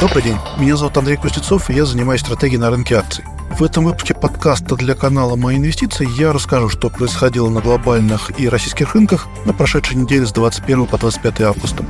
Добрый день, меня зовут Андрей Кузнецов, и я занимаюсь стратегией на рынке акций. В этом выпуске подкаста для канала «Мои инвестиции» я расскажу, что происходило на глобальных и российских рынках на прошедшей неделе с 21 по 25 августа.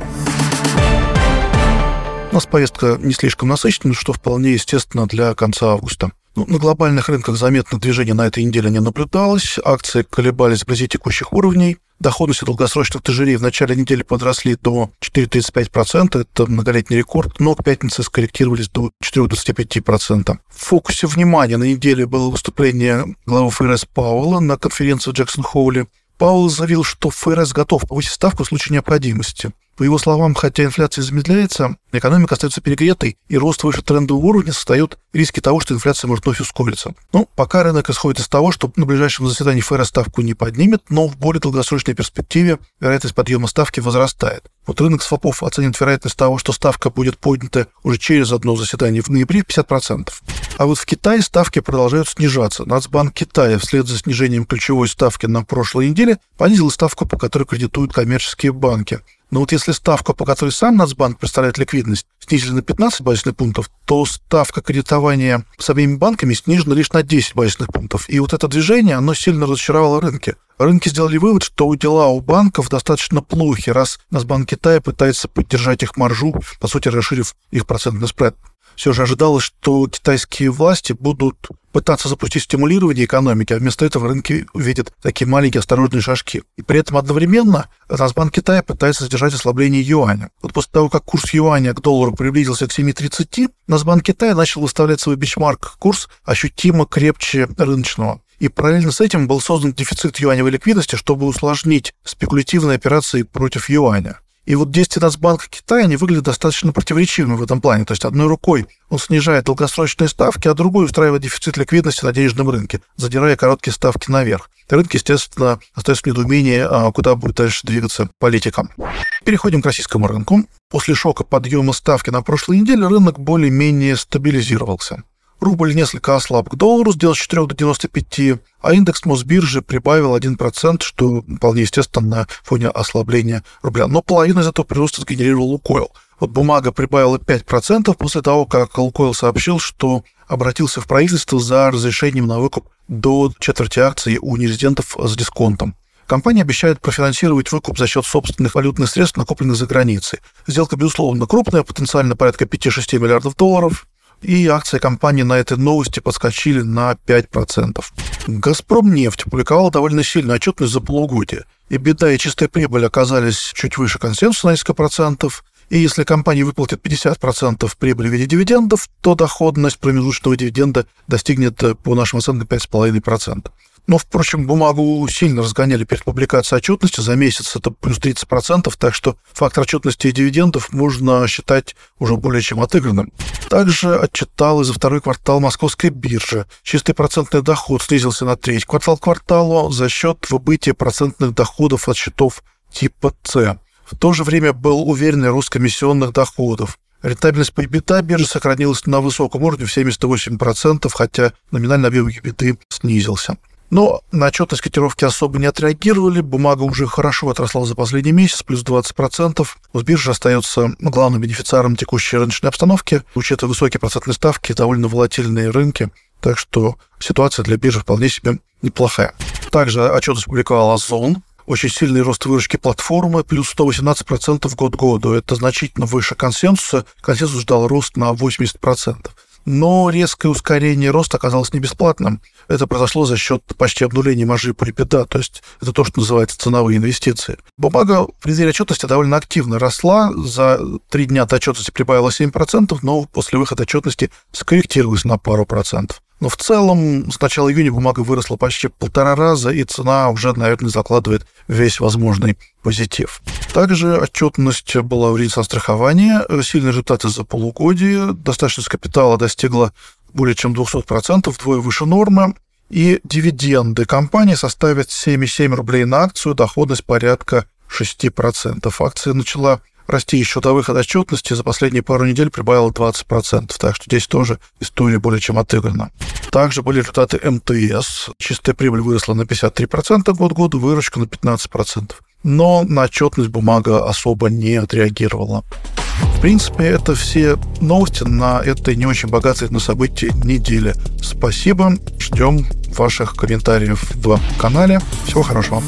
У нас повестка не слишком насыщенная, что вполне естественно для конца августа. Ну, на глобальных рынках заметных движений на этой неделе не наблюдалось, акции колебались вблизи текущих уровней, доходности долгосрочных тяжелей в начале недели подросли до 4,35%, это многолетний рекорд, но к пятнице скорректировались до 4,25%. В фокусе внимания на неделе было выступление главы ФРС Пауэлла на конференции в Джексон-Холле. Пауэлл заявил, что ФРС готов повысить ставку в случае необходимости. По его словам, хотя инфляция замедляется, экономика остается перегретой, и рост выше трендового уровня создает риски того, что инфляция может вновь ускориться. Ну, пока рынок исходит из того, что на ближайшем заседании ФРС ставку не поднимет, но в более долгосрочной перспективе вероятность подъема ставки возрастает. Вот рынок свопов оценит вероятность того, что ставка будет поднята уже через одно заседание в ноябре 50%. А вот в Китае ставки продолжают снижаться. Нацбанк Китая вслед за снижением ключевой ставки на прошлой неделе понизил ставку, по которой кредитуют коммерческие банки. Но вот если ставка, по которой сам Нацбанк представляет ликвидность, снизили на 15 базисных пунктов, то ставка кредитования с обеими банками снижена лишь на 10 базисных пунктов. И вот это движение, оно сильно разочаровало рынки. Рынки сделали вывод, что дела у банков достаточно плохи, раз Нацбанк Китая пытается поддержать их маржу, по сути, расширив их процентный спред все же ожидалось, что китайские власти будут пытаться запустить стимулирование экономики, а вместо этого рынки увидят такие маленькие осторожные шажки. И при этом одновременно Нацбанк Китая пытается сдержать ослабление юаня. Вот после того, как курс юаня к доллару приблизился к 7,30, Нацбанк Китая начал выставлять свой бичмарк курс ощутимо крепче рыночного. И параллельно с этим был создан дефицит юаневой ликвидности, чтобы усложнить спекулятивные операции против юаня. И вот действия Нацбанка Китая, они выглядят достаточно противоречивыми в этом плане. То есть одной рукой он снижает долгосрочные ставки, а другой устраивает дефицит ликвидности на денежном рынке, задирая короткие ставки наверх. Рынок, естественно, остается в недоумении, а куда будет дальше двигаться политикам. Переходим к российскому рынку. После шока подъема ставки на прошлой неделе рынок более-менее стабилизировался. Рубль несколько ослаб к доллару, с 4 до 95, а индекс Мосбиржи прибавил 1%, что вполне естественно на фоне ослабления рубля. Но половину из этого прироста сгенерировал Лукойл. Вот бумага прибавила 5% после того, как Лукойл сообщил, что обратился в правительство за разрешением на выкуп до четверти акций у нерезидентов с дисконтом. Компания обещает профинансировать выкуп за счет собственных валютных средств, накопленных за границей. Сделка, безусловно, крупная, потенциально порядка 5-6 миллиардов долларов и акции компании на этой новости подскочили на 5%. «Газпром» нефть опубликовала довольно сильную отчетность за полугодие, и беда и чистая прибыль оказались чуть выше консенсуса на несколько процентов, и если компания выплатит 50% прибыли в виде дивидендов, то доходность промежуточного дивиденда достигнет, по нашим оценкам, 5,5%. Но, впрочем, бумагу сильно разгоняли перед публикацией отчетности. За месяц это плюс 30%, так что фактор отчетности и дивидендов можно считать уже более чем отыгранным. Также отчиталась за второй квартал московской биржи. Чистый процентный доход снизился на треть квартал к кварталу за счет выбытия процентных доходов от счетов типа С. В то же время был уверенный рост комиссионных доходов. Рентабельность по EBITDA биржи сохранилась на высоком уровне в 78%, хотя номинальный объем EBITDA снизился. Но на отчетность котировки особо не отреагировали. Бумага уже хорошо отросла за последний месяц, плюс 20%. Сбиржа остается главным бенефициаром текущей рыночной обстановки, учитывая высокие процентные ставки, довольно волатильные рынки. Так что ситуация для биржи вполне себе неплохая. Также отчетность публиковал Озон, очень сильный рост выручки платформы, плюс 118% год году. Это значительно выше консенсуса. Консенсус ждал рост на 80%. Но резкое ускорение роста оказалось не бесплатным. Это произошло за счет почти обнуления маржи припеда, то есть это то, что называется ценовые инвестиции. Бумага в преддверии отчетности довольно активно росла. За три дня до отчетности прибавила 7%, но после выхода отчетности скорректировалась на пару процентов. Но в целом с начала июня бумага выросла почти полтора раза, и цена уже, наверное, закладывает весь возможный позитив. Также отчетность была в рейса страхования, сильные результаты за полугодие, достаточность капитала достигла более чем 200%, вдвое выше нормы, и дивиденды компании составят 7,7 рублей на акцию, доходность порядка 6%. Акция начала расти еще до выхода отчетности, за последние пару недель прибавила 20%, так что здесь тоже история более чем отыграна. Также были результаты МТС. Чистая прибыль выросла на 53% год году, выручка на 15%. Но на отчетность бумага особо не отреагировала. В принципе, это все новости на этой не очень богатой на события недели. Спасибо. Ждем ваших комментариев в канале. Всего хорошего.